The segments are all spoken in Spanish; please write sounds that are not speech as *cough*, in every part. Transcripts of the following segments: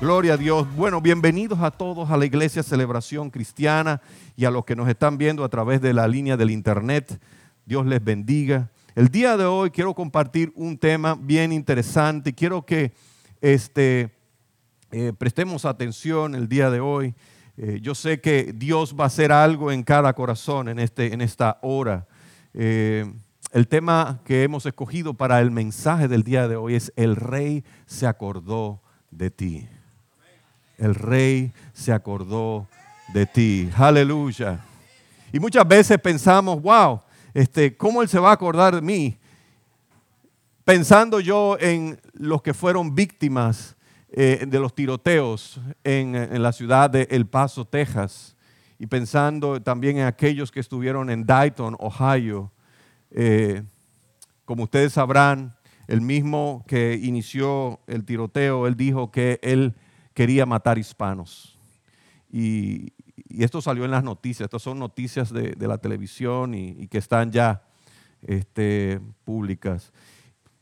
Gloria a Dios. Bueno, bienvenidos a todos a la Iglesia Celebración Cristiana y a los que nos están viendo a través de la línea del Internet. Dios les bendiga. El día de hoy quiero compartir un tema bien interesante. Quiero que este, eh, prestemos atención el día de hoy. Eh, yo sé que Dios va a hacer algo en cada corazón en, este, en esta hora. Eh, el tema que hemos escogido para el mensaje del día de hoy es El Rey se acordó de ti. El Rey se acordó de ti. Aleluya. Y muchas veces pensamos, wow, este, ¿cómo Él se va a acordar de mí? Pensando yo en los que fueron víctimas eh, de los tiroteos en, la ciudad de El Paso, Texas, y pensando también en aquellos que estuvieron en Dayton, Ohio, eh, como ustedes sabrán, el mismo que inició el tiroteo, él dijo que él quería matar hispanos. Y, esto salió en las noticias, estas son noticias de, la televisión y, que están ya este, públicas.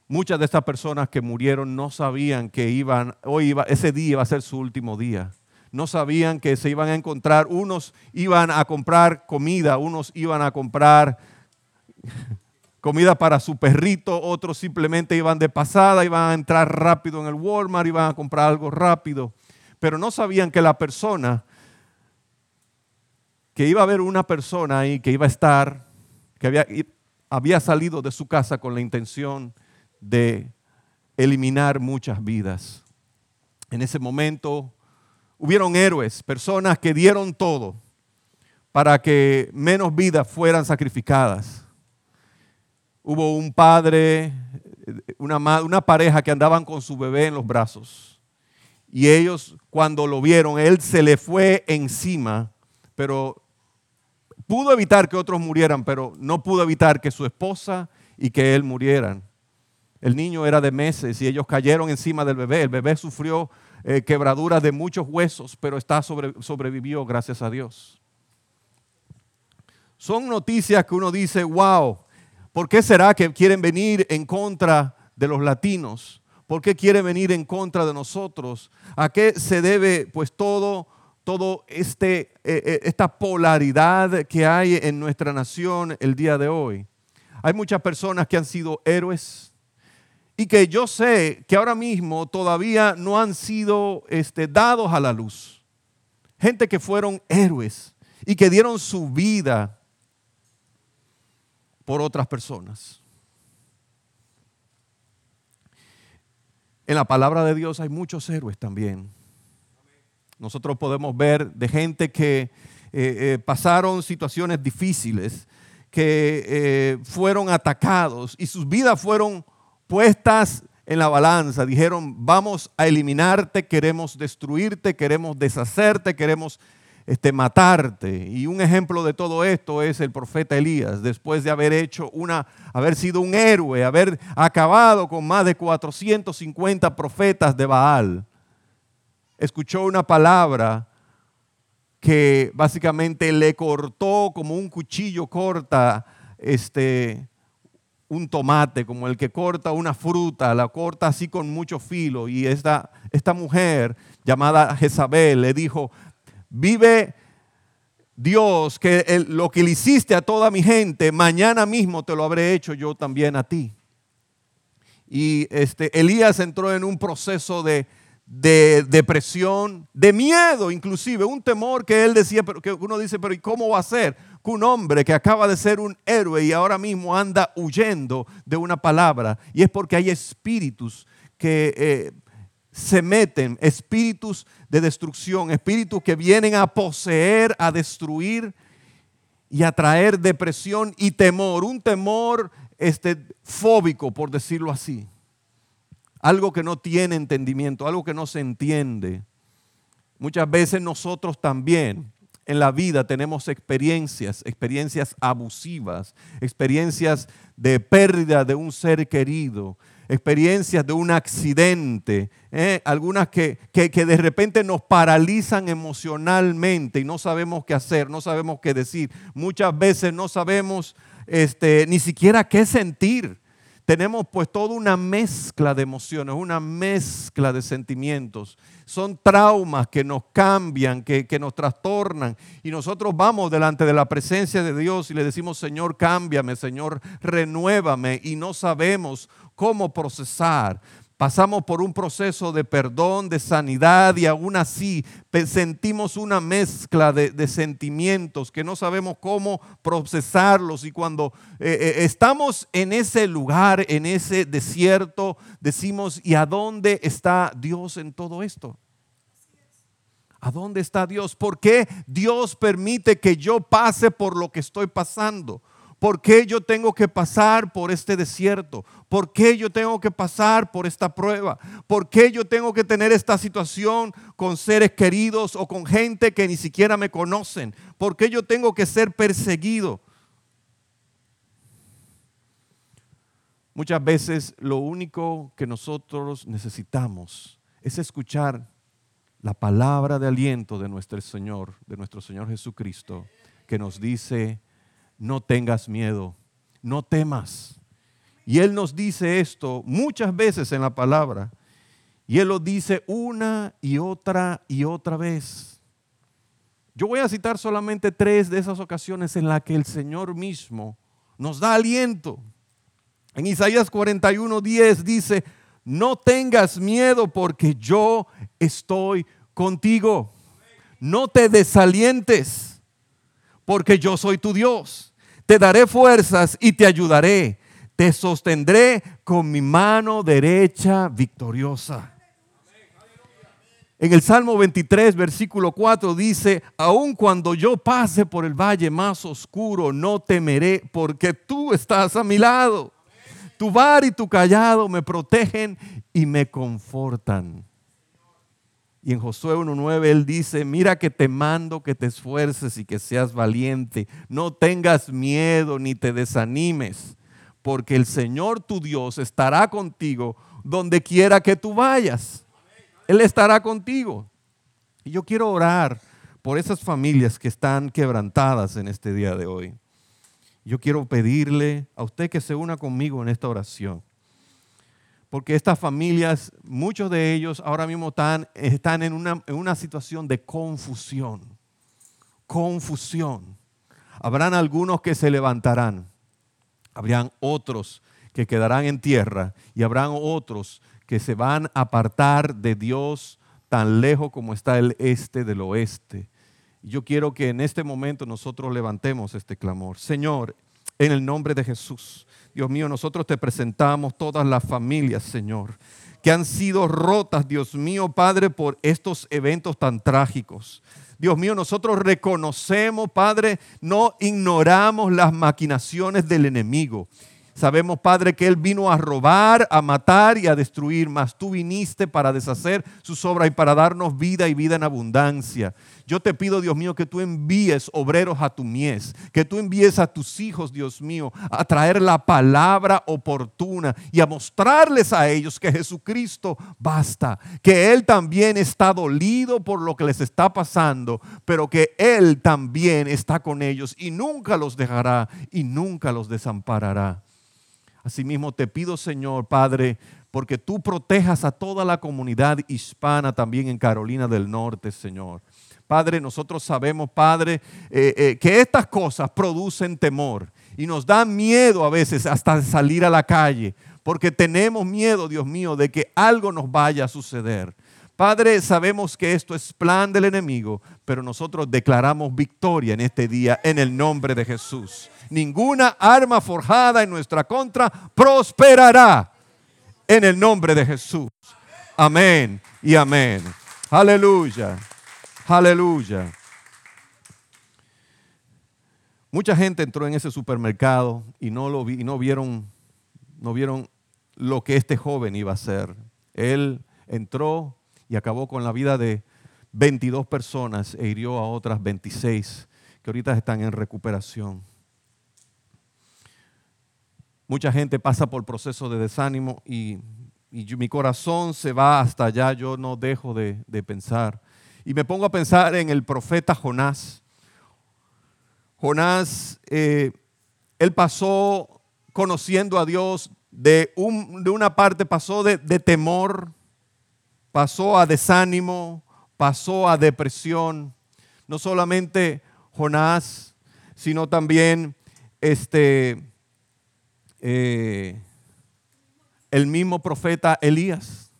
Muchas de estas personas que murieron no sabían que iban, hoy iba, ese día iba a ser su último día. No sabían que se iban a encontrar, unos iban a comprar comida, unos iban a comprar *laughs* comida para su perrito, otros simplemente iban de pasada, iban a entrar rápido en el Walmart, iban a comprar algo rápido, pero no sabían que la persona, que iba a haber una persona ahí que iba a estar, que había, salido de su casa con la intención de eliminar muchas vidas. En ese momento hubieron héroes, personas que dieron todo para que menos vidas fueran sacrificadas hubo un padre, una, una pareja que andaban con su bebé en los brazos. Y ellos cuando lo vieron, él se le fue encima, pero pudo evitar que otros murieran, pero no pudo evitar que su esposa y que él murieran. El niño era de meses y ellos cayeron encima del bebé. El bebé sufrió eh, quebraduras de muchos huesos, pero está sobrevivió, gracias a Dios. Son noticias que uno dice, wow, ¿Por qué será que quieren venir en contra de los latinos? ¿Por qué quieren venir en contra de nosotros? ¿A qué se debe pues todo, todo este, eh, eh, esta polaridad que hay en nuestra nación el día de hoy? Hay muchas personas que han sido héroes y que yo sé que ahora mismo todavía no han sido este, dados a la luz. Gente que fueron héroes y que dieron su vida por otras personas. En la palabra de Dios hay muchos héroes también. Nosotros podemos ver de gente que eh, eh, pasaron situaciones difíciles, que eh, fueron atacados y sus vidas fueron puestas en la balanza. Dijeron, vamos a eliminarte, queremos destruirte, queremos deshacerte, queremos este, matarte. Y un ejemplo de todo esto es el profeta Elías, después de haber hecho una, haber sido un héroe, haber acabado con más de 450 profetas de Baal. Escuchó una palabra que básicamente le cortó como un cuchillo corta este, un tomate, como el que corta una fruta, la corta así con mucho filo. Y esta, esta mujer llamada Jezabel le dijo, vive Dios que lo que le hiciste a toda mi gente, mañana mismo te lo habré hecho yo también a ti. Y este, Elías entró en un proceso de, depresión, de miedo inclusive, un temor que él decía, pero que uno dice, pero ¿y cómo va a ser que un hombre que acaba de ser un héroe y ahora mismo anda huyendo de una palabra? Y es porque hay espíritus que eh, se meten espíritus de destrucción, espíritus que vienen a poseer, a destruir y a traer depresión y temor, un temor este, fóbico, por decirlo así. Algo que no tiene entendimiento, algo que no se entiende. Muchas veces nosotros también en la vida tenemos experiencias, experiencias abusivas, experiencias de pérdida de un ser querido, experiencias de un accidente, ¿eh? algunas que, que, de repente nos paralizan emocionalmente y no sabemos qué hacer, no sabemos qué decir. Muchas veces no sabemos este, ni siquiera qué sentir. Tenemos pues toda una mezcla de emociones, una mezcla de sentimientos. Son traumas que nos cambian, que, que, nos trastornan. Y nosotros vamos delante de la presencia de Dios y le decimos, Señor, cámbiame, Señor, renuévame. Y no sabemos cómo procesar. Pasamos por un proceso de perdón, de sanidad y aún así sentimos una mezcla de, sentimientos que no sabemos cómo procesarlos. Y cuando eh, eh, estamos en ese lugar, en ese desierto, decimos, ¿y a dónde está Dios en todo esto? ¿A dónde está Dios? ¿Por qué Dios permite que yo pase por lo que estoy pasando? ¿Por qué yo tengo que pasar por este desierto? ¿Por qué yo tengo que pasar por esta prueba? ¿Por qué yo tengo que tener esta situación con seres queridos o con gente que ni siquiera me conocen? ¿Por qué yo tengo que ser perseguido? Muchas veces lo único que nosotros necesitamos es escuchar la palabra de aliento de nuestro Señor, de nuestro Señor Jesucristo, que nos dice, no tengas miedo, no temas. Y Él nos dice esto muchas veces en la palabra. Y Él lo dice una y otra y otra vez. Yo voy a citar solamente tres de esas ocasiones en las que el Señor mismo nos da aliento. En Isaías 41, 10 dice, no tengas miedo porque yo estoy contigo. No te desalientes porque yo soy tu Dios te daré fuerzas y te ayudaré. Te sostendré con mi mano derecha victoriosa. En el Salmo 23, versículo 4 dice, aun cuando yo pase por el valle más oscuro, no temeré porque tú estás a mi lado. Tu bar y tu callado me protegen y me confortan. Y en Josué 1.9 él dice, mira que te mando que te esfuerces y que seas valiente. No tengas miedo ni te desanimes, porque el Señor tu Dios estará contigo donde quiera que tú vayas. Él estará contigo. Y yo quiero orar por esas familias que están quebrantadas en este día de hoy. Yo quiero pedirle a usted que se una conmigo en esta oración porque estas familias, muchos de ellos ahora mismo están, en, una, en una situación de confusión. Confusión. Habrán algunos que se levantarán, habrán otros que quedarán en tierra y habrán otros que se van a apartar de Dios tan lejos como está el este del oeste. Yo quiero que en este momento nosotros levantemos este clamor. Señor, en el nombre de Jesús. Dios mío, nosotros te presentamos todas las familias, Señor, que han sido rotas, Dios mío, Padre, por estos eventos tan trágicos. Dios mío, nosotros reconocemos, Padre, no ignoramos las maquinaciones del enemigo. Sabemos, Padre, que Él vino a robar, a matar y a destruir, mas tú viniste para deshacer sus obras y para darnos vida y vida en abundancia. Yo te pido, Dios mío, que tú envíes obreros a tu mies, que tú envíes a tus hijos, Dios mío, a traer la palabra oportuna y a mostrarles a ellos que Jesucristo basta, que Él también está dolido por lo que les está pasando, pero que Él también está con ellos y nunca los dejará y nunca los desamparará. Asimismo te pido, Señor, Padre, porque tú protejas a toda la comunidad hispana también en Carolina del Norte, Señor. Padre, nosotros sabemos, Padre, eh, eh, que estas cosas producen temor y nos dan miedo a veces hasta salir a la calle, porque tenemos miedo, Dios mío, de que algo nos vaya a suceder. Padre, sabemos que esto es plan del enemigo, pero nosotros declaramos victoria en este día en el nombre de Jesús. Ninguna arma forjada en nuestra contra prosperará en el nombre de Jesús. Amén y amén. Aleluya. Aleluya. Mucha gente entró en ese supermercado y no, lo vieron, no vieron lo que este joven iba a hacer. Él entró y acabó con la vida de 22 personas e hirió a otras 26 que ahorita están en recuperación. Mucha gente pasa por procesos de desánimo y, mi corazón se va hasta allá. Yo no dejo de, de pensar y me pongo a pensar en el profeta Jonás. Jonás, eh, él pasó conociendo a Dios, de, un, de una parte pasó de, de temor, pasó a desánimo, pasó a depresión. No solamente Jonás, sino también este, eh, el mismo profeta Elías.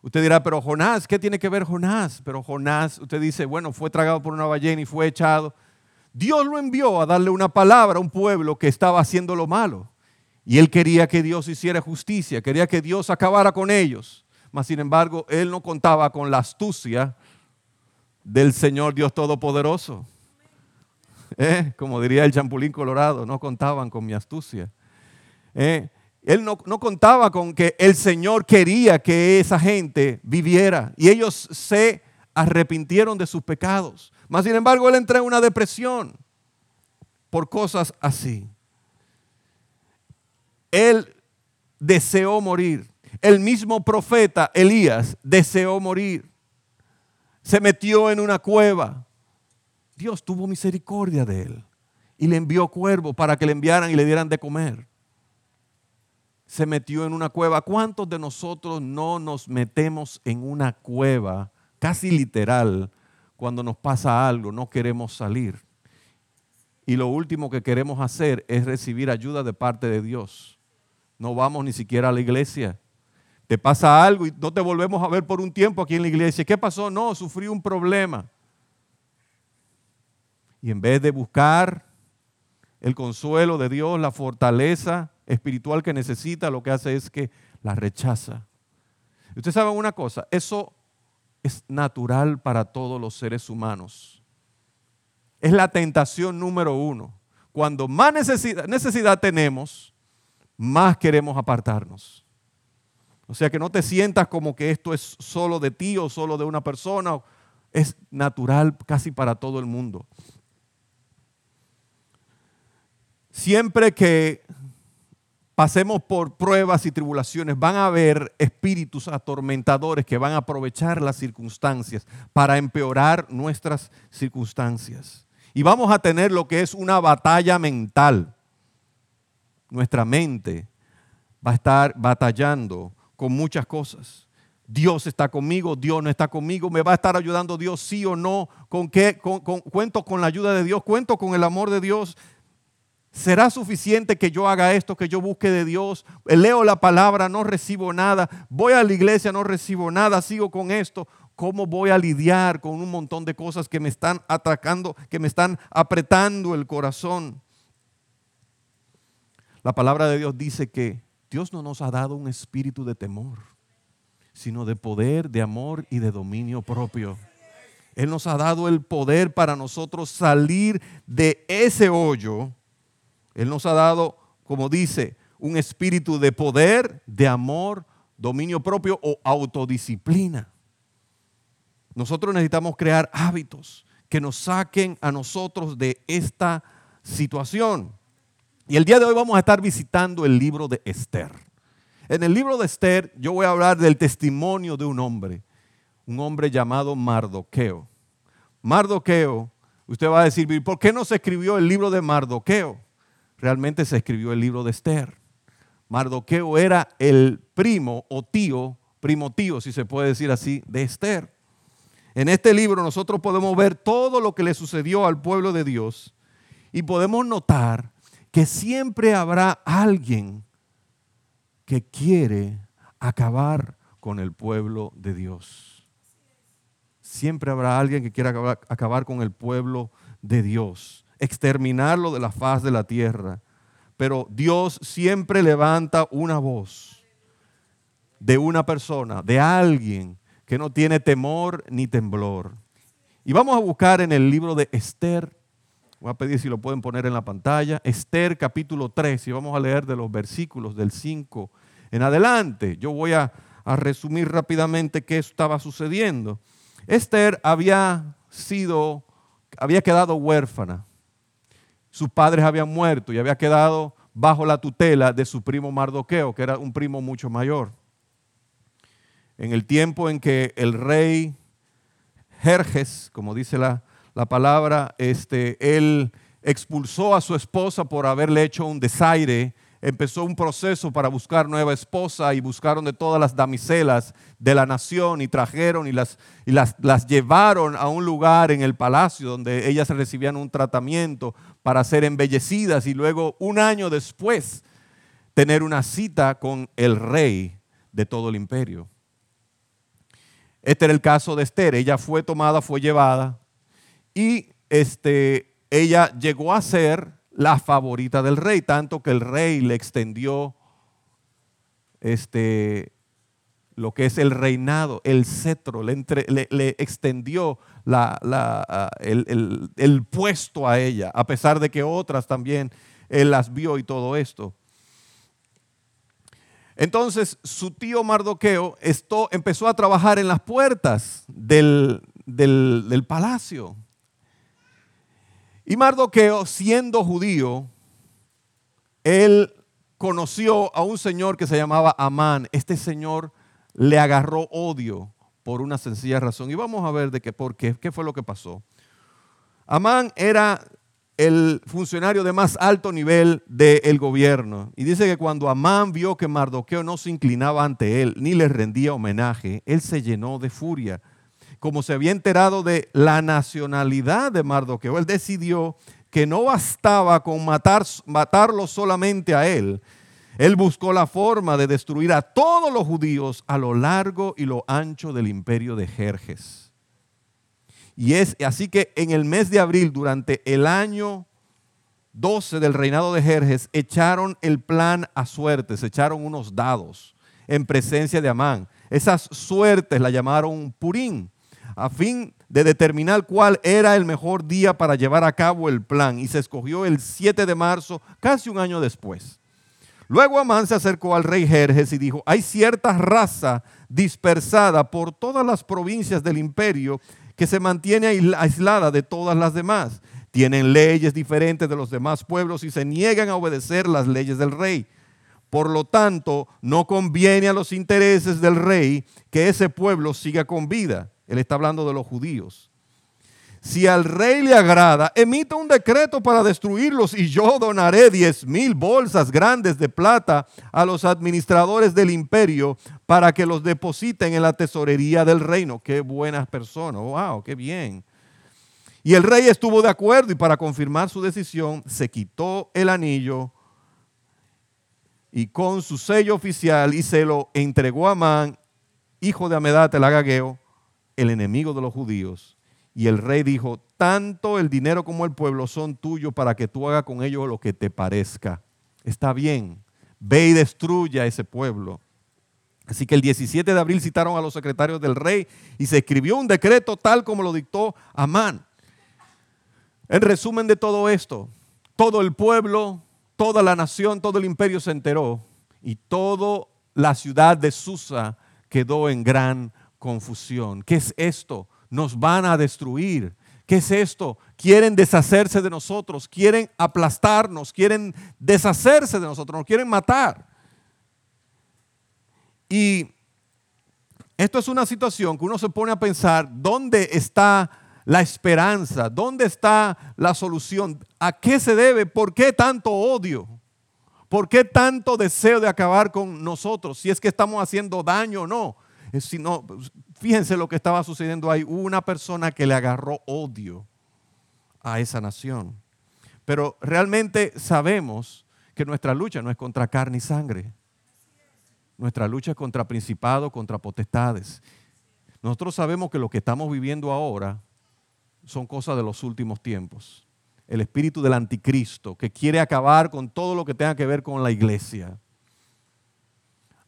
Usted dirá, pero Jonás, ¿qué tiene que ver Jonás? Pero Jonás, usted dice, bueno, fue tragado por una ballena y fue echado. Dios lo envió a darle una palabra a un pueblo que estaba haciendo lo malo. Y él quería que Dios hiciera justicia, quería que Dios acabara con ellos. Mas sin embargo, él no contaba con la astucia del Señor Dios Todopoderoso. ¿Eh? Como diría el champulín colorado, no contaban con mi astucia. ¿Eh? Él no, no, contaba con que el Señor quería que esa gente viviera. Y ellos se arrepintieron de sus pecados. Mas sin embargo, él entró en una depresión por cosas así. Él deseó morir. El mismo profeta Elías deseó morir. Se metió en una cueva. Dios tuvo misericordia de él y le envió cuervos para que le enviaran y le dieran de comer. Se metió en una cueva. ¿Cuántos de nosotros no nos metemos en una cueva, casi literal, cuando nos pasa algo, no queremos salir? Y lo último que queremos hacer es recibir ayuda de parte de Dios. No vamos ni siquiera a la iglesia. Te pasa algo y no te volvemos a ver por un tiempo aquí en la iglesia. ¿Qué pasó? No, sufrí un problema. Y en vez de buscar el consuelo de Dios, la fortaleza espiritual que necesita, lo que hace es que la rechaza. Ustedes saben una cosa, eso es natural para todos los seres humanos. Es la tentación número uno. Cuando más necesidad, necesidad tenemos, más queremos apartarnos. O sea que no te sientas como que esto es solo de ti o solo de una persona. Es natural casi para todo el mundo. Siempre que pasemos por pruebas y tribulaciones, van a haber espíritus atormentadores que van a aprovechar las circunstancias para empeorar nuestras circunstancias. Y vamos a tener lo que es una batalla mental. Nuestra mente va a estar batallando con muchas cosas. Dios está conmigo, Dios no está conmigo, me va a estar ayudando Dios sí o no, con qué, cuento con la ayuda de Dios, cuento con el amor de Dios, ¿Será suficiente que yo haga esto, que yo busque de Dios? Leo la palabra, no recibo nada. Voy a la iglesia, no recibo nada. Sigo con esto. ¿Cómo voy a lidiar con un montón de cosas que me están atacando, que me están apretando el corazón? La palabra de Dios dice que Dios no nos ha dado un espíritu de temor, sino de poder, de amor y de dominio propio. Él nos ha dado el poder para nosotros salir de ese hoyo él nos ha dado, como dice, un espíritu de poder, de amor, dominio propio o autodisciplina. Nosotros necesitamos crear hábitos que nos saquen a nosotros de esta situación. Y el día de hoy vamos a estar visitando el libro de Esther. En el libro de Esther yo voy a hablar del testimonio de un hombre, un hombre llamado Mardoqueo. Mardoqueo, usted va a decir, ¿por qué no se escribió el libro de Mardoqueo? realmente se escribió el libro de Esther. Mardoqueo era el primo o tío, primo tío, si se puede decir así, de Esther. En este libro nosotros podemos ver todo lo que le sucedió al pueblo de Dios y podemos notar que siempre habrá alguien que quiere acabar con el pueblo de Dios. Siempre habrá alguien que quiera acabar, con el pueblo de Dios exterminarlo de la faz de la tierra. Pero Dios siempre levanta una voz de una persona, de alguien que no tiene temor ni temblor. Y vamos a buscar en el libro de Esther, voy a pedir si lo pueden poner en la pantalla, Esther capítulo 3, y vamos a leer de los versículos del 5 en adelante. Yo voy a, a resumir rápidamente qué estaba sucediendo. Esther había sido, había quedado huérfana sus padres habían muerto y había quedado bajo la tutela de su primo Mardoqueo, que era un primo mucho mayor. En el tiempo en que el rey Jerjes, como dice la, la palabra, este, él expulsó a su esposa por haberle hecho un desaire empezó un proceso para buscar nueva esposa y buscaron de todas las damiselas de la nación y trajeron y las, y las, las llevaron a un lugar en el palacio donde ellas recibían un tratamiento para ser embellecidas y luego un año después tener una cita con el rey de todo el imperio. Este era el caso de Esther. Ella fue tomada, fue llevada y este, ella llegó a ser la favorita del rey, tanto que el rey le extendió este, lo que es el reinado, el cetro, le, extendió el, puesto a ella, a pesar de que otras también él las vio y todo esto. Entonces su tío Mardoqueo empezó a trabajar en las puertas del palacio. Y Mardoqueo, siendo judío, él conoció a un señor que se llamaba Amán. Este señor le agarró odio por una sencilla razón. Y vamos a ver de qué, por qué, qué fue lo que pasó. Amán era el funcionario de más alto nivel del gobierno. Y dice que cuando Amán vio que Mardoqueo no se inclinaba ante él ni le rendía homenaje, él se llenó de furia como se había enterado de la nacionalidad de Mardoqueo, él decidió que no bastaba con matar, matarlo solamente a él. Él buscó la forma de destruir a todos los judíos a lo largo y lo ancho del imperio de Jerjes. Y es así que en el mes de abril, durante el año 12 del reinado de Jerjes, echaron el plan a suerte, se echaron unos dados en presencia de Amán. Esas suertes la llamaron Purín a fin de determinar cuál era el mejor día para llevar a cabo el plan y se escogió el 7 de marzo, casi un año después. Luego Amán se acercó al rey Jerjes y dijo, hay cierta raza dispersada por todas las provincias del imperio que se mantiene aislada de todas las demás. Tienen leyes diferentes de los demás pueblos y se niegan a obedecer las leyes del rey. Por lo tanto, no conviene a los intereses del rey que ese pueblo siga con vida. Él está hablando de los judíos. Si al rey le agrada, emita un decreto para destruirlos y yo donaré diez mil bolsas grandes de plata a los administradores del imperio para que los depositen en la tesorería del reino. Qué buenas personas, wow, qué bien. Y el rey estuvo de acuerdo y para confirmar su decisión se quitó el anillo y con su sello oficial y se lo entregó a Amán, hijo de Amedate el agageo, el enemigo de los judíos. Y el rey dijo, tanto el dinero como el pueblo son tuyos para que tú hagas con ellos lo que te parezca. Está bien, ve y destruye a ese pueblo. Así que el 17 de abril citaron a los secretarios del rey y se escribió un decreto tal como lo dictó Amán. En resumen de todo esto, todo el pueblo, toda la nación, todo el imperio se enteró y toda la ciudad de Susa quedó en gran confusión. ¿Qué es esto? Nos van a destruir. ¿Qué es esto? Quieren deshacerse de nosotros, quieren aplastarnos, quieren deshacerse de nosotros, nos quieren matar. Y esto es una situación que uno se pone a pensar, ¿dónde está la esperanza? ¿Dónde está la solución? ¿A qué se debe? ¿Por qué tanto odio? ¿Por qué tanto deseo de acabar con nosotros? Si es que estamos haciendo daño o no sino, fíjense lo que estaba sucediendo ahí. Hubo una persona que le agarró odio a esa nación. Pero realmente sabemos que nuestra lucha no es contra carne y sangre. Nuestra lucha es contra principados, contra potestades. Nosotros sabemos que lo que estamos viviendo ahora son cosas de los últimos tiempos. El espíritu del anticristo que quiere acabar con todo lo que tenga que ver con la iglesia.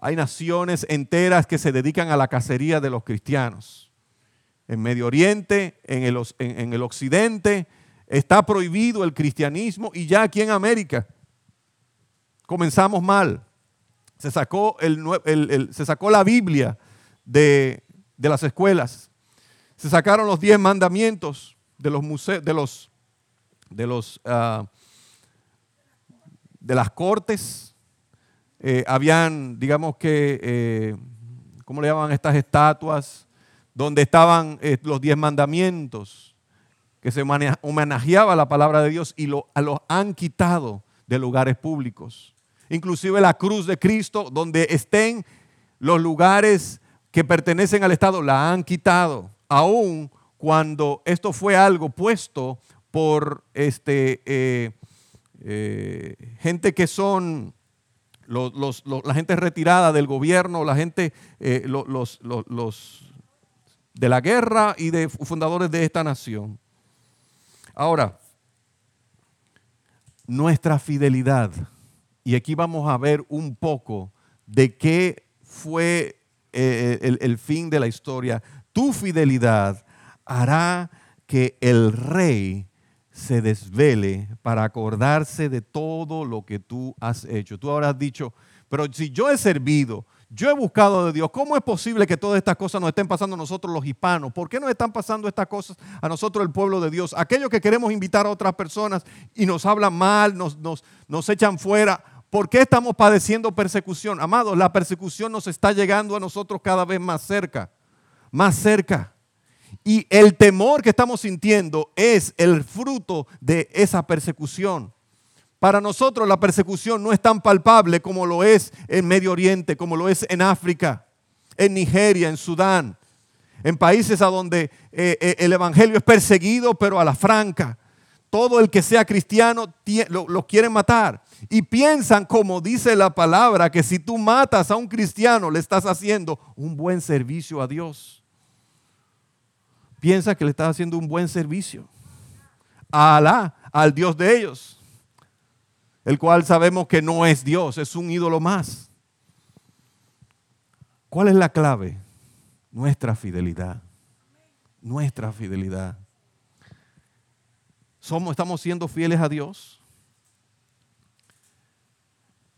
Hay naciones enteras que se dedican a la cacería de los cristianos. En Medio Oriente, en el, Occidente, está prohibido el cristianismo y ya aquí en América comenzamos mal. Se sacó, se sacó la Biblia de, las escuelas. Se sacaron los diez mandamientos de los museos, de los, de ah, de las cortes eh, habían, digamos que, eh, ¿cómo le llaman estas estatuas? Donde estaban eh, los diez mandamientos, que se homenajeaba la palabra de Dios y lo, los han quitado de lugares públicos. inclusive la cruz de Cristo, donde estén los lugares que pertenecen al Estado, la han quitado, aún cuando esto fue algo puesto por este, gente que son la gente retirada del gobierno, la gente, eh, los, de la guerra y de fundadores de esta nación. Ahora, nuestra fidelidad, y aquí vamos a ver un poco de qué fue eh, el, el fin de la historia. Tu fidelidad hará que el rey se desvele para acordarse de todo lo que tú has hecho. Tú ahora has dicho, pero si yo he servido, yo he buscado de Dios, ¿cómo es posible que todas estas cosas nos estén pasando a nosotros los hispanos? ¿Por qué nos están pasando estas cosas a nosotros el pueblo de Dios? Aquellos que queremos invitar a otras personas y nos hablan mal, nos, nos, nos echan fuera. ¿Por qué estamos padeciendo persecución? Amados, la persecución nos está llegando a nosotros cada vez más cerca, más cerca. Y el temor que estamos sintiendo es el fruto de esa persecución. Para nosotros la persecución no es tan palpable como lo es en Medio Oriente, como lo es en África, en Nigeria, en Sudán, en países a donde eh, eh, el Evangelio es perseguido, pero a la franca. Todo el que sea cristiano lo, lo quieren matar. Y piensan, como dice la palabra, que si tú matas a un cristiano, le estás haciendo un buen servicio a Dios piensa que le está haciendo un buen servicio a Alá, al Dios de ellos, el cual sabemos que no es Dios, es un ídolo más. ¿Cuál es la clave? Nuestra fidelidad. Nuestra fidelidad. Somos, estamos siendo fieles a Dios.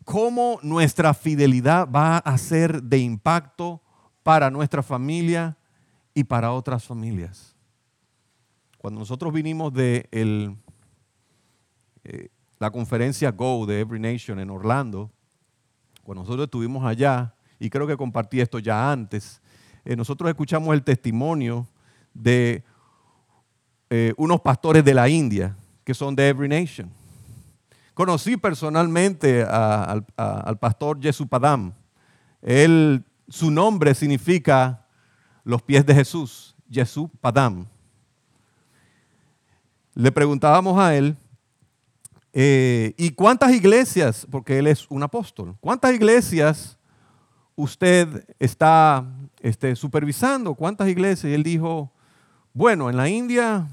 ¿Cómo nuestra fidelidad va a ser de impacto para nuestra familia, y para otras familias. Cuando nosotros vinimos de el, eh, la conferencia Go de Every Nation en Orlando, cuando nosotros estuvimos allá, y creo que compartí esto ya antes, eh, nosotros escuchamos el testimonio de eh, unos pastores de la India que son de Every Nation. Conocí personalmente al, pastor Jesupadam. Él, su nombre significa los pies de Jesús, Jesús Padam. Le preguntábamos a él, eh, ¿y cuántas iglesias, porque él es un apóstol, cuántas iglesias usted está este, supervisando? ¿Cuántas iglesias? Y él dijo, bueno, en la India,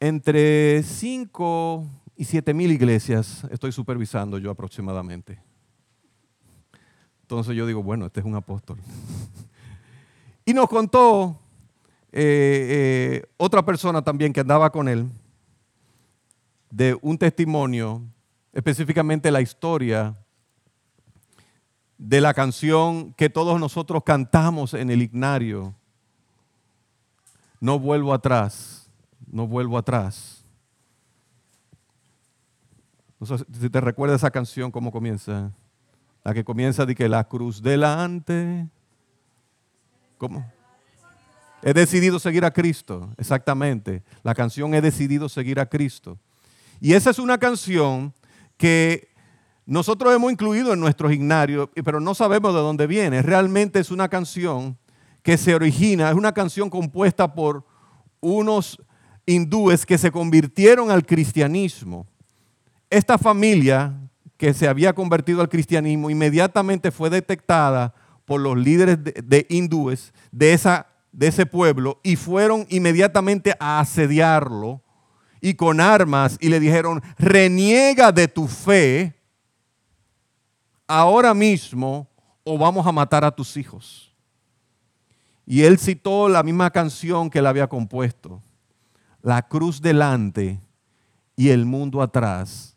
entre 5 y 7 mil iglesias estoy supervisando yo aproximadamente. Entonces yo digo, bueno, este es un apóstol. *laughs* Y nos contó eh, eh, otra persona también que andaba con él de un testimonio, específicamente la historia de la canción que todos nosotros cantamos en el ignario. No vuelvo atrás, no vuelvo atrás. No sé si te recuerda esa canción, cómo comienza. La que comienza de que la cruz delante, ¿Cómo? He decidido seguir a Cristo, exactamente. La canción He decidido seguir a Cristo. Y esa es una canción que nosotros hemos incluido en nuestro gimnasio, pero no sabemos de dónde viene. Realmente es una canción que se origina, es una canción compuesta por unos hindúes que se convirtieron al cristianismo. Esta familia que se había convertido al cristianismo inmediatamente fue detectada por los líderes de, hindúes de, esa, de ese pueblo y fueron inmediatamente a asediarlo y con armas y le dijeron, reniega de tu fe ahora mismo o vamos a matar a tus hijos. Y él citó la misma canción que él había compuesto, la cruz delante y el mundo atrás,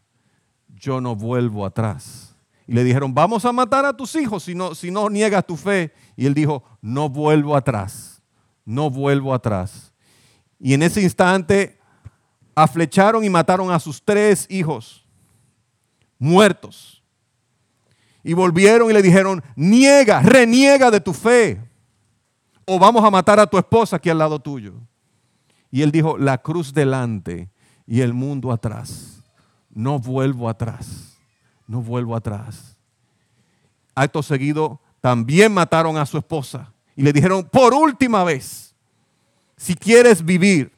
yo no vuelvo atrás. Y le dijeron, vamos a matar a tus hijos si no, si no niegas tu fe. Y él dijo, no vuelvo atrás, no vuelvo atrás. Y en ese instante aflecharon y mataron a sus tres hijos, muertos. Y volvieron y le dijeron, niega, reniega de tu fe. O vamos a matar a tu esposa aquí al lado tuyo. Y él dijo, la cruz delante y el mundo atrás. No vuelvo atrás no vuelvo atrás. Acto seguido, también mataron a su esposa y le dijeron, por última vez, si quieres vivir,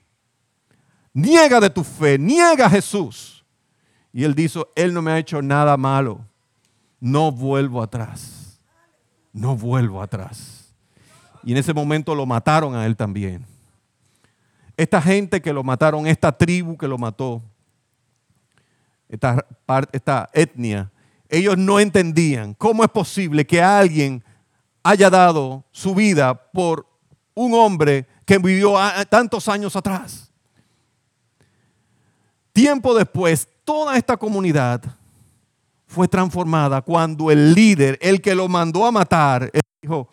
niega de tu fe, niega a Jesús. Y él dijo, él no me ha hecho nada malo, no vuelvo atrás, no vuelvo atrás. Y en ese momento lo mataron a él también. Esta gente que lo mataron, esta tribu que lo mató, esta, etnia, ellos no entendían cómo es posible que alguien haya dado su vida por un hombre que vivió tantos años atrás. Tiempo después, toda esta comunidad fue transformada cuando el líder, el que lo mandó a matar, dijo,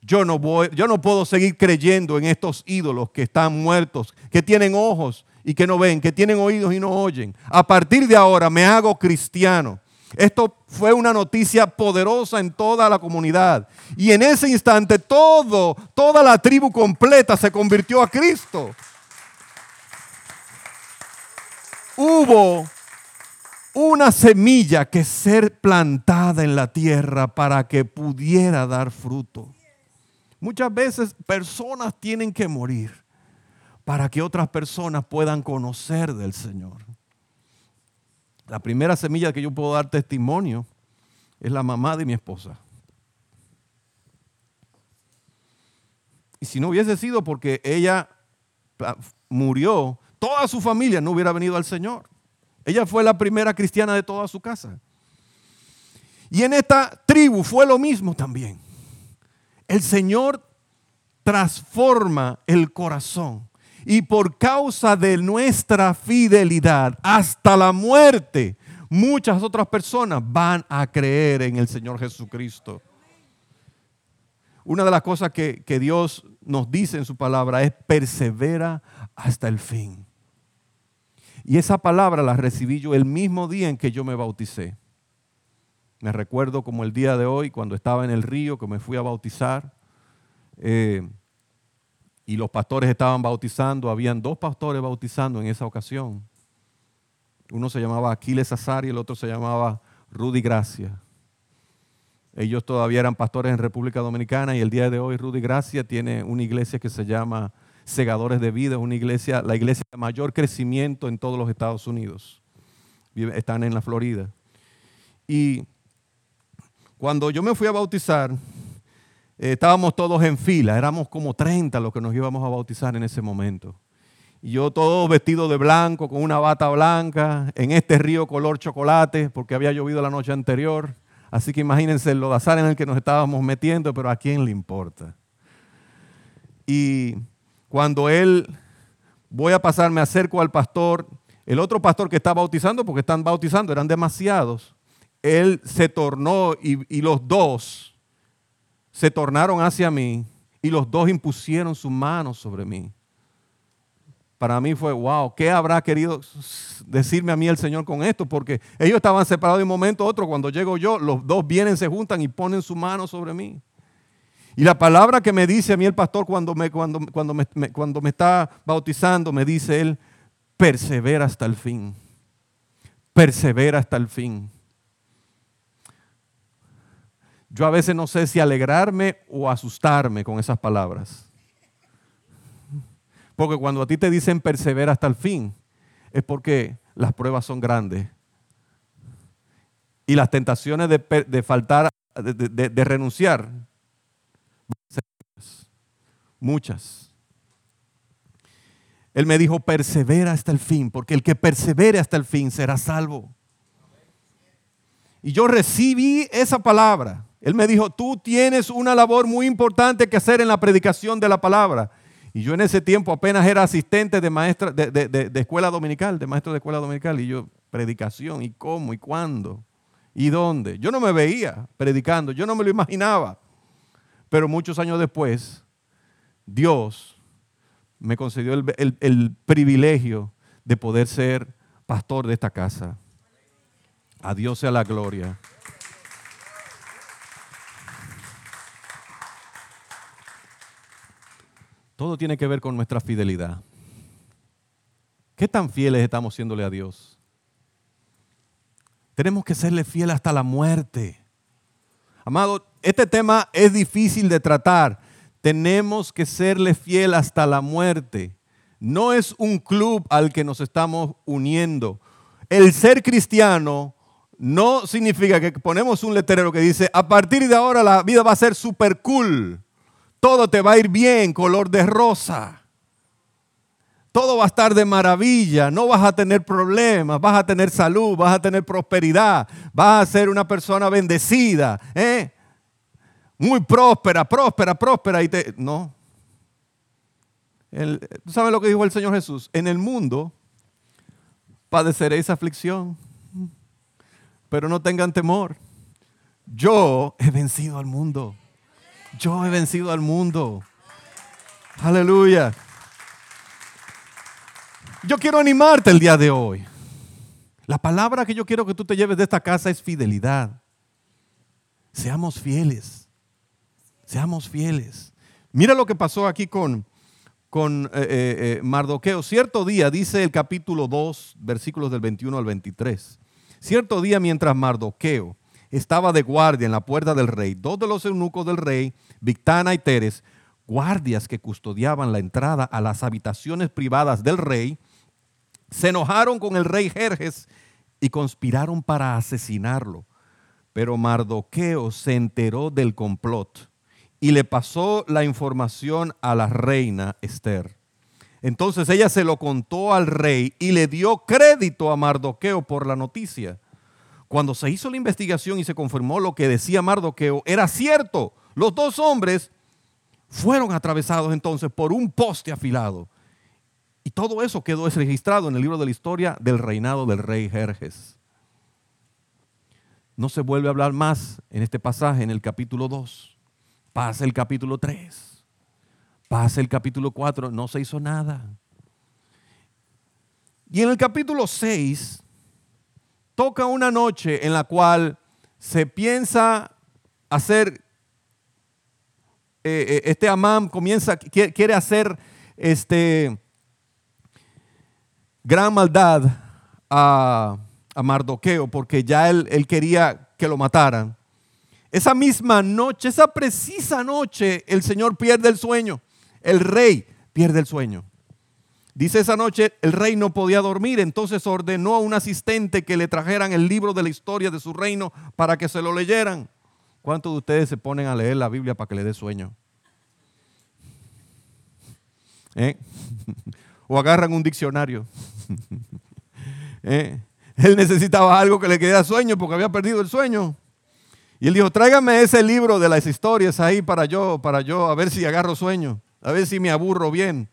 yo no, voy, yo no puedo seguir creyendo en estos ídolos que están muertos, que tienen ojos y que no ven, que tienen oídos y no oyen. A partir de ahora me hago cristiano. Esto fue una noticia poderosa en toda la comunidad. Y en ese instante todo, toda la tribu completa se convirtió a Cristo. Hubo una semilla que ser plantada en la tierra para que pudiera dar fruto. Muchas veces personas tienen que morir para que otras personas puedan conocer del Señor. La primera semilla que yo puedo dar testimonio es la mamá de mi esposa. Y si no hubiese sido porque ella murió, toda su familia no hubiera venido al Señor. Ella fue la primera cristiana de toda su casa. Y en esta tribu fue lo mismo también. El Señor transforma el corazón y por causa de nuestra fidelidad hasta la muerte, muchas otras personas van a creer en el Señor Jesucristo. Una de las cosas que, que Dios nos dice en su palabra es persevera hasta el fin. Y esa palabra la recibí yo el mismo día en que yo me bauticé. Me recuerdo como el día de hoy, cuando estaba en el río, que me fui a bautizar. Eh, y los pastores estaban bautizando, habían dos pastores bautizando en esa ocasión. Uno se llamaba Aquiles Azar y el otro se llamaba Rudy Gracia. Ellos todavía eran pastores en República Dominicana y el día de hoy Rudy Gracia tiene una iglesia que se llama Segadores de Vida, una iglesia, la iglesia de mayor crecimiento en todos los Estados Unidos. Están en la Florida. Y cuando yo me fui a bautizar, eh, estábamos todos en fila, éramos como 30 los que nos íbamos a bautizar en ese momento. Y yo todo vestido de blanco, con una bata blanca, en este río color chocolate, porque había llovido la noche anterior. Así que imagínense el lodazar en el que nos estábamos metiendo, pero a quién le importa. Y cuando él, voy a pasar, me acerco al pastor, el otro pastor que está bautizando, porque están bautizando, eran demasiados, él se tornó y los dos, se tornaron hacia mí y los dos impusieron sus manos sobre mí. Para mí fue, wow, ¿qué habrá querido decirme a mí el Señor con esto? Porque ellos estaban separados de un momento a otro. Cuando llego yo, los dos vienen, se juntan y ponen su mano sobre mí. Y la palabra que me dice a mí el pastor cuando me, cuando, cuando me, cuando me está bautizando, me dice él, persevera hasta el fin. Persevera hasta el fin. Yo a veces no sé si alegrarme o asustarme con esas palabras. Porque cuando a ti te dicen persevera hasta el fin, es porque las pruebas son grandes. Y las tentaciones de, faltar, de, de renunciar, muchas. Él me dijo, persevera hasta el fin, porque el que persevere hasta el fin será salvo. Y yo recibí esa palabra. Él me dijo, tú tienes una labor muy importante que hacer en la predicación de la palabra. Y yo en ese tiempo apenas era asistente de maestra de, escuela dominical, de maestro de escuela dominical. Y yo, predicación, ¿y cómo? ¿Y cuándo? ¿Y dónde? Yo no me veía predicando, yo no me lo imaginaba. Pero muchos años después, Dios me concedió el privilegio de poder ser pastor de esta casa. A sea la gloria. Todo tiene que ver con nuestra fidelidad. ¿Qué tan fieles estamos siéndole a Dios? Tenemos que serle fiel hasta la muerte. Amado, este tema es difícil de tratar. Tenemos que serle fiel hasta la muerte. No es un club al que nos estamos uniendo. El ser cristiano no significa que ponemos un letrero que dice, a partir de ahora la vida va a ser super cool. Todo te va a ir bien, color de rosa. Todo va a estar de maravilla, no vas a tener problemas, vas a tener salud, vas a tener prosperidad, vas a ser una persona bendecida, ¿eh? muy próspera, próspera, próspera. Y te, no. ¿Tú sabes lo que dijo el Señor Jesús? En el mundo padeceréis aflicción, pero no tengan temor. Yo he vencido al mundo. Yo he vencido al mundo. Aleluya. Yo quiero animarte el día de hoy. La palabra que yo quiero que tú te lleves de esta casa es fidelidad. Seamos fieles. Seamos fieles. Mira lo que pasó aquí con, con eh, eh, eh, Mardoqueo. Cierto día, dice el capítulo 2, versículos del 21 al 23. Cierto día, mientras Mardoqueo estaba de guardia en la puerta del rey, dos de los eunucos del rey, Victana y Teres, guardias que custodiaban la entrada a las habitaciones privadas del rey, se enojaron con el rey Jerjes y conspiraron para asesinarlo. Pero Mardoqueo se enteró del complot y le pasó la información a la reina Esther. Entonces ella se lo contó al rey y le dio crédito a Mardoqueo por la noticia. Cuando se hizo la investigación y se confirmó lo que decía Mardoqueo, era cierto. Los dos hombres fueron atravesados entonces por un poste afilado y todo eso quedó registrado en el libro de la historia del reinado del rey Jerjes. No se vuelve a hablar más en este pasaje, en el capítulo 2. Pasa el capítulo 3. Pasa el capítulo 4. No se hizo nada. Y en el capítulo 6 toca una noche en la cual se piensa hacer, eh, eh, este Amán comienza, quiere hacer este gran maldad a, Mardoqueo porque ya él quería que lo mataran. Esa misma noche, esa precisa noche, el Señor pierde el sueño. El rey pierde el sueño. Dice esa noche, el rey no podía dormir, entonces ordenó a un asistente que le trajeran el libro de la historia de su reino para que se lo leyeran. ¿Cuántos de ustedes se ponen a leer la Biblia para que le dé sueño? ¿Eh? *laughs* o agarran un diccionario. *laughs* Eh, él necesitaba algo que le quedara sueño porque había perdido el sueño. Y él dijo, tráigame ese libro de las historias ahí para yo, para yo, a ver si agarro sueño, a ver si me aburro bien.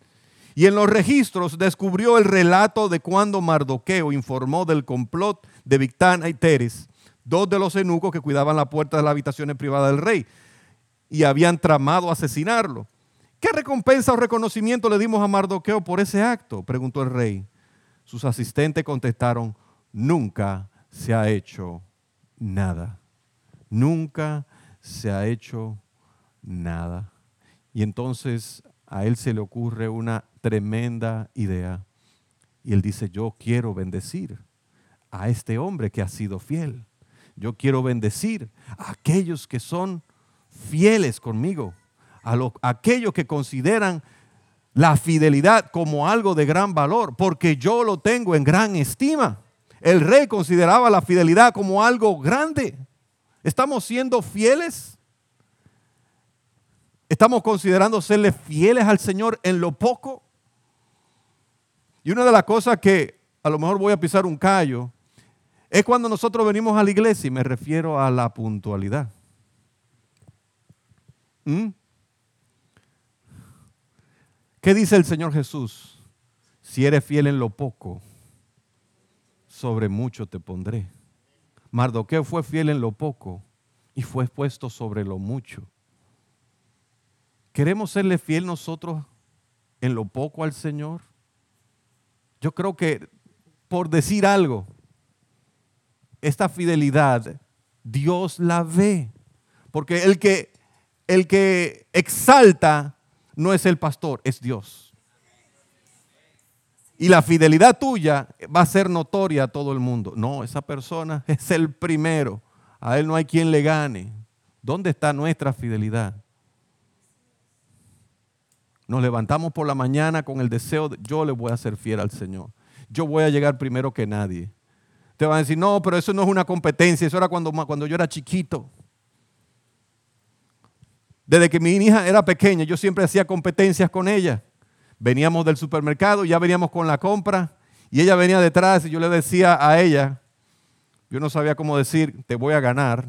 Y en los registros descubrió el relato de cuando Mardoqueo informó del complot de Victana y Teres, dos de los eunucos que cuidaban la puerta de las habitaciones privadas del rey, y habían tramado asesinarlo. ¿Qué recompensa o reconocimiento le dimos a Mardoqueo por ese acto? preguntó el rey. Sus asistentes contestaron, nunca se ha hecho nada. Nunca se ha hecho nada. Y entonces a él se le ocurre una tremenda idea. Y él dice, yo quiero bendecir a este hombre que ha sido fiel. Yo quiero bendecir a aquellos que son fieles conmigo a, aquellos que consideran la fidelidad como algo de gran valor, porque yo lo tengo en gran estima. El rey consideraba la fidelidad como algo grande. ¿Estamos siendo fieles? ¿Estamos considerando serle fieles al Señor en lo poco? Y una de las cosas que a lo mejor voy a pisar un callo es cuando nosotros venimos a la iglesia y me refiero a la puntualidad. ¿Mm? ¿Qué dice el Señor Jesús? Si eres fiel en lo poco, sobre mucho te pondré. Mardoqueo fue fiel en lo poco y fue puesto sobre lo mucho. ¿Queremos serle fiel nosotros en lo poco al Señor? Yo creo que por decir algo, esta fidelidad Dios la ve. Porque el que, el que exalta no es el pastor, es Dios. y la fidelidad tuya va a ser notoria a todo el mundo. No, esa persona *laughs* es el primero. A él no hay quien le gane. ¿Dónde está nuestra fidelidad? Nos levantamos por la mañana con el deseo de yo le voy a ser fiel al Señor. Yo voy a llegar primero que nadie. Te van a decir, no, pero eso no es una competencia, eso era cuando, cuando yo era chiquito. Desde que mi hija era pequeña, yo siempre hacía competencias con ella. Veníamos del supermercado, ya veníamos con la compra y ella venía detrás y yo le decía a ella, yo no sabía cómo decir, te voy a ganar.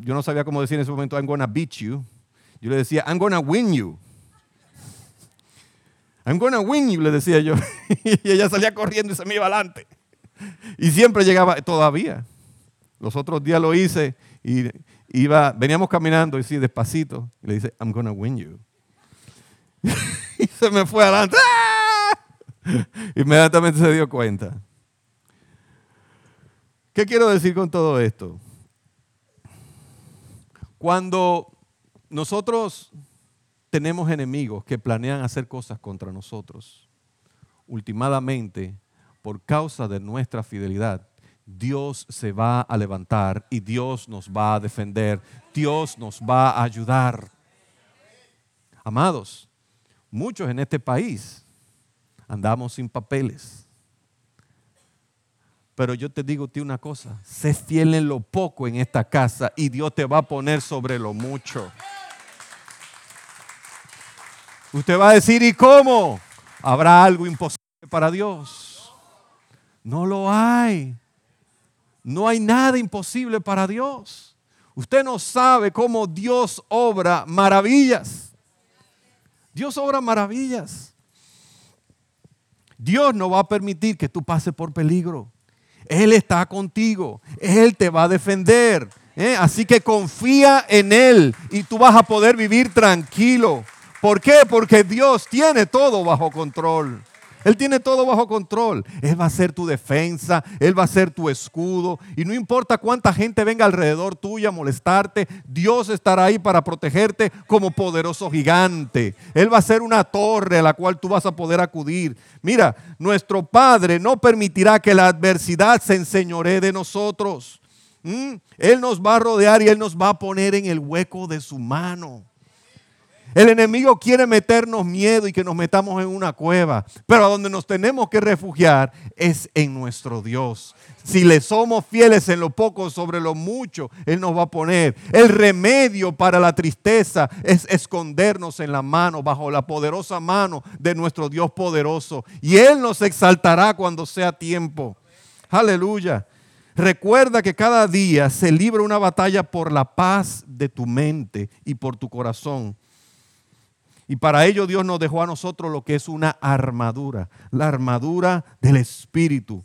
Yo no sabía cómo decir en ese momento, I'm gonna beat you. Yo le decía, I'm gonna win you. I'm gonna win you, le decía yo. *laughs* y ella salía corriendo y se me iba adelante. Y siempre llegaba, todavía. Los otros días lo hice y iba, veníamos caminando y sí, despacito. Y le dice, I'm gonna win you. *laughs* y se me fue adelante. ¡Ah! Inmediatamente se dio cuenta. ¿Qué quiero decir con todo esto? Cuando nosotros tenemos enemigos que planean hacer cosas contra nosotros, últimamente, por causa de nuestra fidelidad, Dios se va a levantar y Dios nos va a defender, Dios nos va a ayudar. Amados, muchos en este país andamos sin papeles. Pero yo te digo ti una cosa, sé fiel en lo poco en esta casa y Dios te va a poner sobre lo mucho. Usted va a decir, ¿y cómo? ¿Habrá algo imposible para Dios? No lo hay. No hay nada imposible para Dios. Usted no sabe cómo Dios obra maravillas. Dios obra maravillas. Dios no va a permitir que tú pases por peligro. Él está contigo. Él te va a defender. ¿eh? Así que confía en Él y tú vas a poder vivir tranquilo. ¿Por qué? Porque Dios tiene todo bajo control. Él tiene todo bajo control. Él va a ser tu defensa, Él va a ser tu escudo. Y no importa cuánta gente venga alrededor tuya a molestarte, Dios estará ahí para protegerte como poderoso gigante. Él va a ser una torre a la cual tú vas a poder acudir. Mira, nuestro Padre no permitirá que la adversidad se enseñoree de nosotros. ¿Mm? Él nos va a rodear y Él nos va a poner en el hueco de su mano. El enemigo quiere meternos miedo y que nos metamos en una cueva, pero a donde nos tenemos que refugiar es en nuestro Dios. Si le somos fieles en lo poco sobre lo mucho, Él nos va a poner. El remedio para la tristeza es escondernos en la mano, bajo la poderosa mano de nuestro Dios poderoso. Y Él nos exaltará cuando sea tiempo. Aleluya. Recuerda que cada día se libra una batalla por la paz de tu mente y por tu corazón. Y para ello Dios nos dejó a nosotros lo que es una armadura, la armadura del Espíritu.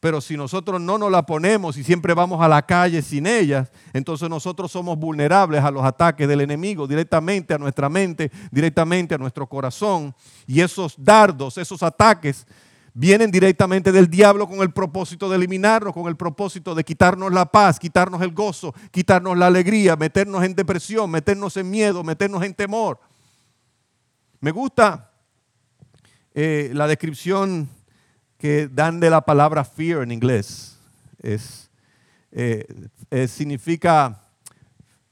Pero si nosotros no nos la ponemos y siempre vamos a la calle sin ella, entonces nosotros somos vulnerables a los ataques del enemigo, directamente a nuestra mente, directamente a nuestro corazón. Y esos dardos, esos ataques, vienen directamente del diablo con el propósito de eliminarnos, con el propósito de quitarnos la paz, quitarnos el gozo, quitarnos la alegría, meternos en depresión, meternos en miedo, meternos en temor. Me gusta eh, la descripción que dan de la palabra fear en inglés. Es, eh, significa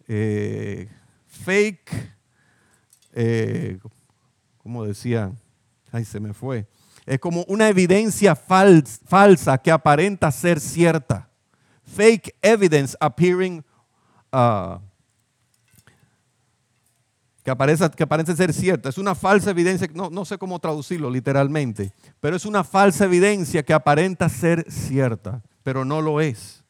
eh, fake, ¿cómo decía? Ay, se me fue. Es como una evidencia falsa que aparenta ser cierta. Fake evidence appearing uh, que aparece, que ser cierta. Es una falsa evidencia, no, no sé cómo traducirlo literalmente, pero es una falsa evidencia que aparenta ser cierta, pero no lo es.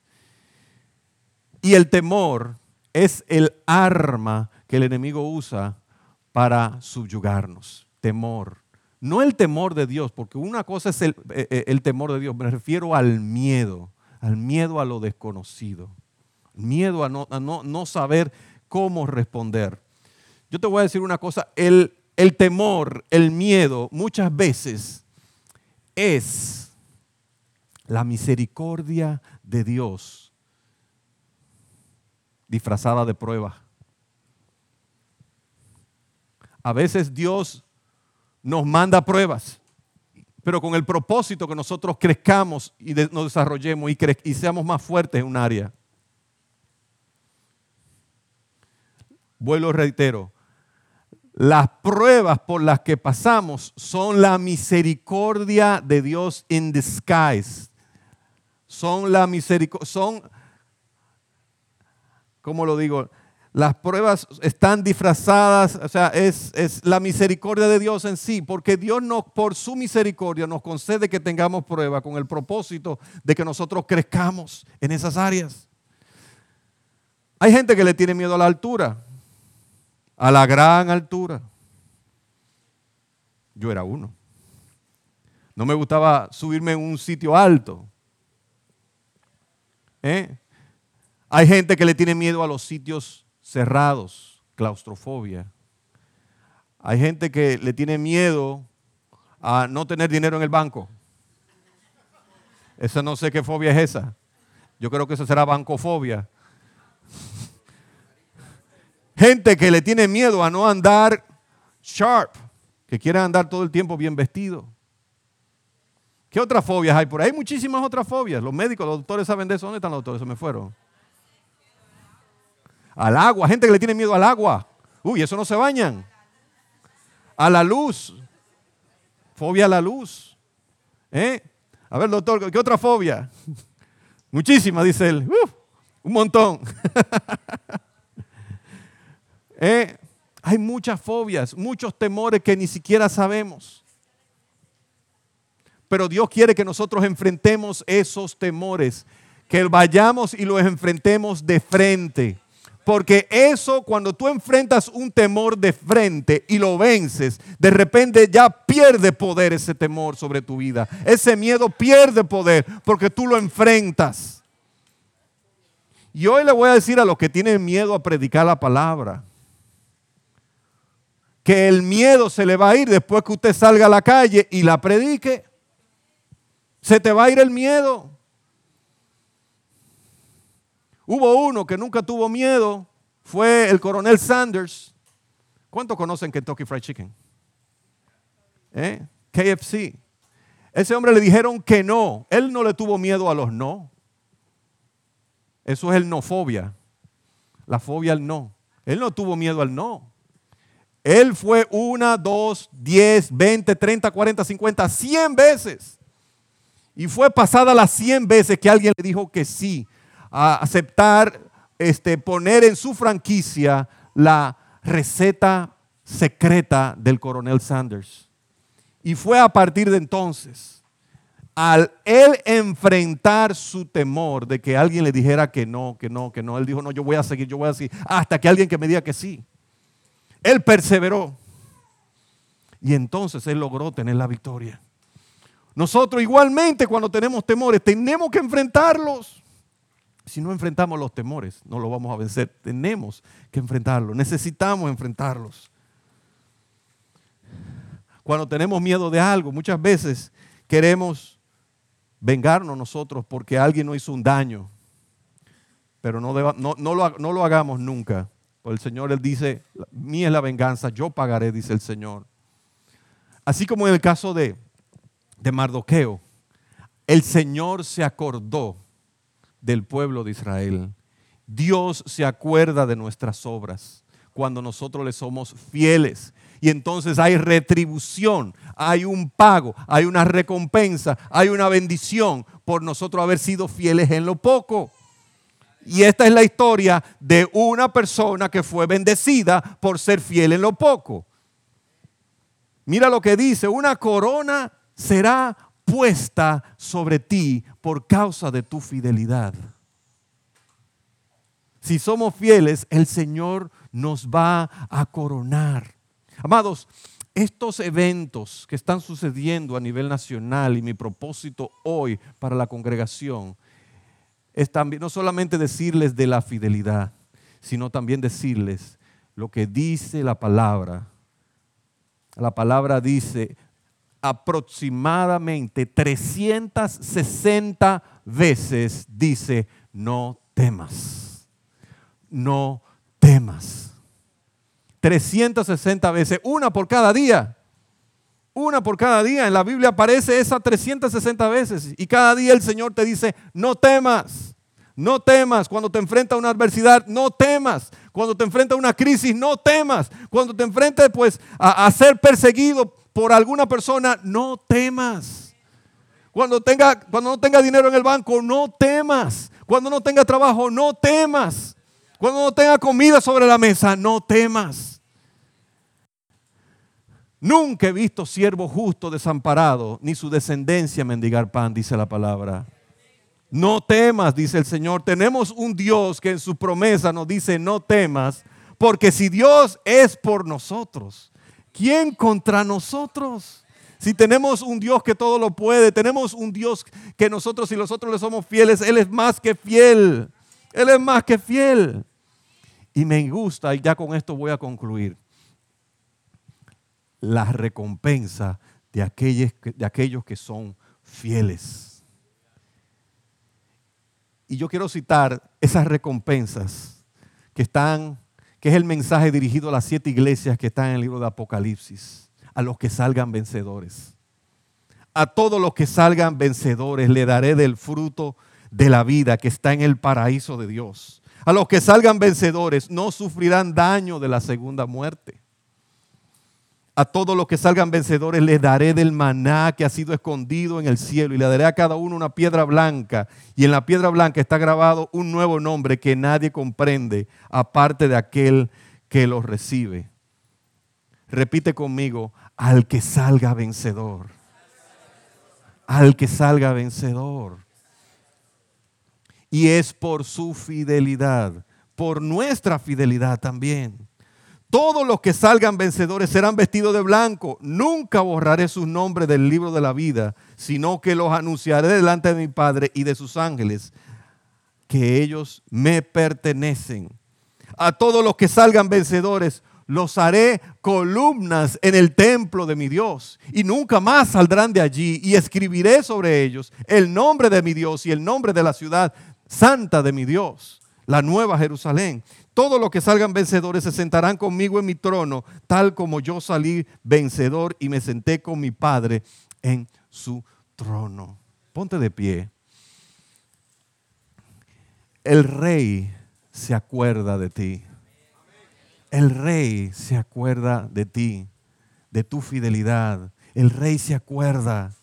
Y el temor es el arma que el enemigo usa para subyugarnos. Temor. No el temor de Dios, porque una cosa es el, eh, eh, el temor de Dios, me refiero al miedo, al miedo a lo desconocido, miedo a no, no, no saber cómo responder. Yo te voy a decir una cosa, el, el temor, el miedo, muchas veces es la misericordia de Dios disfrazada de prueba. A veces Dios nos manda pruebas pero con el propósito que nosotros crezcamos y nos desarrollemos y, seamos más fuertes en un área. Vuelvo, reitero, las pruebas por las que pasamos son la misericordia de Dios in disguise. Son la misericordia, son, ¿cómo lo digo? Las pruebas están disfrazadas, o sea, es, la misericordia de Dios en sí, porque Dios nos, por su misericordia nos concede que tengamos pruebas con el propósito de que nosotros crezcamos en esas áreas. Hay gente que le tiene miedo a la altura a la gran altura. Yo era uno. No me gustaba subirme en un sitio alto. ¿Eh? Hay gente que le tiene miedo a los sitios cerrados, claustrofobia. Hay gente que le tiene miedo a no tener dinero en el banco. Esa no sé qué fobia es esa. Yo creo que esa será bancofobia. Gente que le tiene miedo a no andar sharp, que quieren andar todo el tiempo bien vestido. ¿Qué otras fobias hay por ahí? Hay muchísimas otras fobias. Los médicos, los doctores saben de eso. ¿Dónde están los doctores? Se me fueron. Al agua. Gente que le tiene miedo al agua. Uy, eso no se bañan. A la luz. Fobia a la luz. ¿Eh? A ver, doctor, ¿qué otra fobia? *laughs* Muchísimas, dice él. un montón. *laughs* Eh, hay muchas fobias, muchos temores que ni siquiera sabemos. Pero Dios quiere que nosotros enfrentemos esos temores, que vayamos y los enfrentemos de frente. Porque eso, cuando tú enfrentas un temor de frente y lo vences, de repente ya pierde poder ese temor sobre tu vida. Ese miedo pierde poder porque tú lo enfrentas. Y hoy le voy a decir a los que tienen miedo a predicar la palabra, que el miedo se le va a ir después que usted salga a la calle y la predique. Se te va a ir el miedo. Hubo uno que nunca tuvo miedo, fue el coronel Sanders. ¿Cuántos conocen Kentucky Fried Chicken? ¿Eh? KFC. Ese hombre le dijeron que no. Él no le tuvo miedo a los no. Eso es el no fobia. La fobia al no. Él no tuvo miedo al no. Él fue una, dos, diez, veinte, treinta, cuarenta, cincuenta, cien veces. Y fue pasada las cien veces que alguien le dijo que sí a aceptar, este, poner en su franquicia la receta secreta del coronel Sanders. Y fue a partir de entonces, al él enfrentar su temor de que alguien le dijera que no, que no, que no, él dijo, no, yo voy a seguir, yo voy a seguir, hasta que alguien que me diga que sí. Él perseveró. Y entonces él logró tener la victoria. Nosotros igualmente cuando tenemos temores tenemos que enfrentarlos. Si no enfrentamos los temores, no los vamos a vencer. Tenemos que enfrentarlos. Necesitamos enfrentarlos. Cuando tenemos miedo de algo, muchas veces queremos vengarnos nosotros porque alguien nos hizo un daño. Pero no, no, lo, no lo hagamos nunca el Señor, Él dice, mía es la venganza, yo pagaré, dice el Señor. Así como en el caso de, de Mardoqueo, el Señor se acordó del pueblo de Israel. Dios se acuerda de nuestras obras cuando nosotros le somos fieles. Y entonces hay retribución, hay un pago, hay una recompensa, hay una bendición por nosotros haber sido fieles en lo poco. Y esta es la historia de una persona que fue bendecida por ser fiel en lo poco. Mira lo que dice, una corona será puesta sobre ti por causa de tu fidelidad. Si somos fieles, el Señor nos va a coronar. Amados, estos eventos que están sucediendo a nivel nacional y mi propósito hoy para la congregación es también no solamente decirles de la fidelidad, sino también decirles lo que dice la palabra. La palabra dice aproximadamente 360 veces dice, no temas, no temas. 360 veces, una por cada día. Una por cada día. En la Biblia aparece esa 360 veces. Y cada día el Señor te dice, no temas. No temas cuando te enfrenta a una adversidad, no temas. Cuando te enfrenta a una crisis, no temas. Cuando te enfrentes pues a, ser perseguido por alguna persona, no temas. Cuando, tenga, cuando no tenga dinero en el banco, no temas. Cuando no tenga trabajo, no temas. Cuando no tenga comida sobre la mesa, no temas. Nunca he visto siervo justo desamparado, ni su descendencia mendigar pan, dice la palabra. No temas, dice el Señor. Tenemos un Dios que en su promesa nos dice, no temas, porque si Dios es por nosotros, ¿quién contra nosotros? Si tenemos un Dios que todo lo puede, tenemos un Dios que nosotros y nosotros le somos fieles, Él es más que fiel. Él es más que fiel. Y me gusta, y ya con esto voy a concluir, la recompensa de aquellos, de aquellos que son fieles. Y yo quiero citar esas recompensas que están, que es el mensaje dirigido a las siete iglesias que están en el libro de Apocalipsis, a los que salgan vencedores. A todos los que salgan vencedores le daré del fruto de la vida que está en el paraíso de Dios. A los que salgan vencedores no sufrirán daño de la segunda muerte a todos los que salgan vencedores les daré del maná que ha sido escondido en el cielo y le daré a cada uno una piedra blanca y en la piedra blanca está grabado un nuevo nombre que nadie comprende aparte de aquel que lo recibe. Repite conmigo, al que salga vencedor. Al que salga vencedor. Y es por su fidelidad, por nuestra fidelidad también todos los que salgan vencedores serán vestidos de blanco. Nunca borraré sus nombres del libro de la vida, sino que los anunciaré delante de mi Padre y de sus ángeles, que ellos me pertenecen. A todos los que salgan vencedores, los haré columnas en el templo de mi Dios, y nunca más saldrán de allí, y escribiré sobre ellos el nombre de mi Dios y el nombre de la ciudad santa de mi Dios, la nueva Jerusalén todos los que salgan vencedores se sentarán conmigo en mi trono, tal como yo salí vencedor y me senté con mi Padre en su trono. Ponte de pie. El rey se acuerda de ti. El rey se acuerda de ti, de tu fidelidad. El rey se acuerda.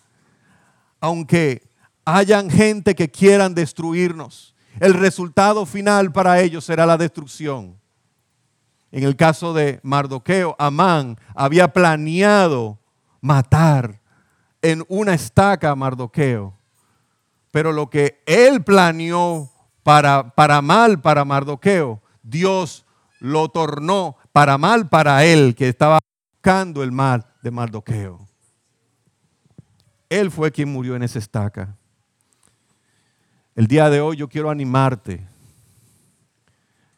Aunque hayan gente que quieran destruirnos, el resultado final para ellos será la destrucción. En el caso de Mardoqueo, Amán había planeado matar en una estaca a Mardoqueo. Pero lo que él planeó para, para mal para Mardoqueo, Dios lo tornó para mal para él, que estaba buscando el mal de Mardoqueo. Él fue quien murió en esa estaca. El día de hoy yo quiero animarte.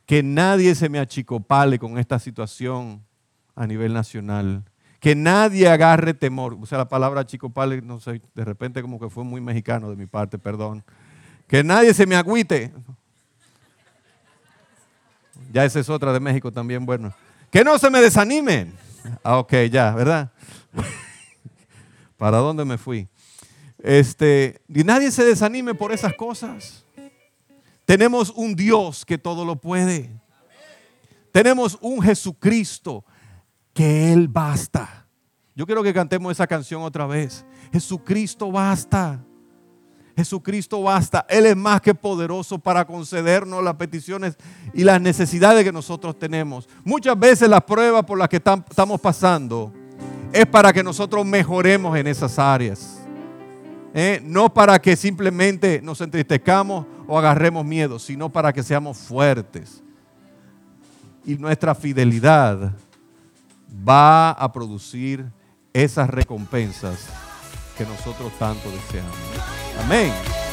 Que nadie se me achicopale con esta situación a nivel nacional. Que nadie agarre temor. O sea, la palabra achicopale, no sé, de repente como que fue muy mexicano de mi parte, perdón. Que nadie se me agüite. Ya esa es otra de México también, bueno. Que no se me desanimen. Ah, ok, ya, ¿verdad? *laughs* ¿Para dónde me fui? Este, y nadie se desanime por esas cosas. Tenemos un Dios que todo lo puede. Tenemos un Jesucristo que Él basta. Yo quiero que cantemos esa canción otra vez. Jesucristo basta. Jesucristo basta. Él es más que poderoso para concedernos las peticiones y las necesidades que nosotros tenemos. Muchas veces las pruebas por las que estamos pasando es para que nosotros mejoremos en esas áreas. ¿Eh? no para que simplemente nos entristezcamos o agarremos miedo, sino para que seamos fuertes. Y nuestra fidelidad va a producir esas recompensas que nosotros tanto deseamos. Amén.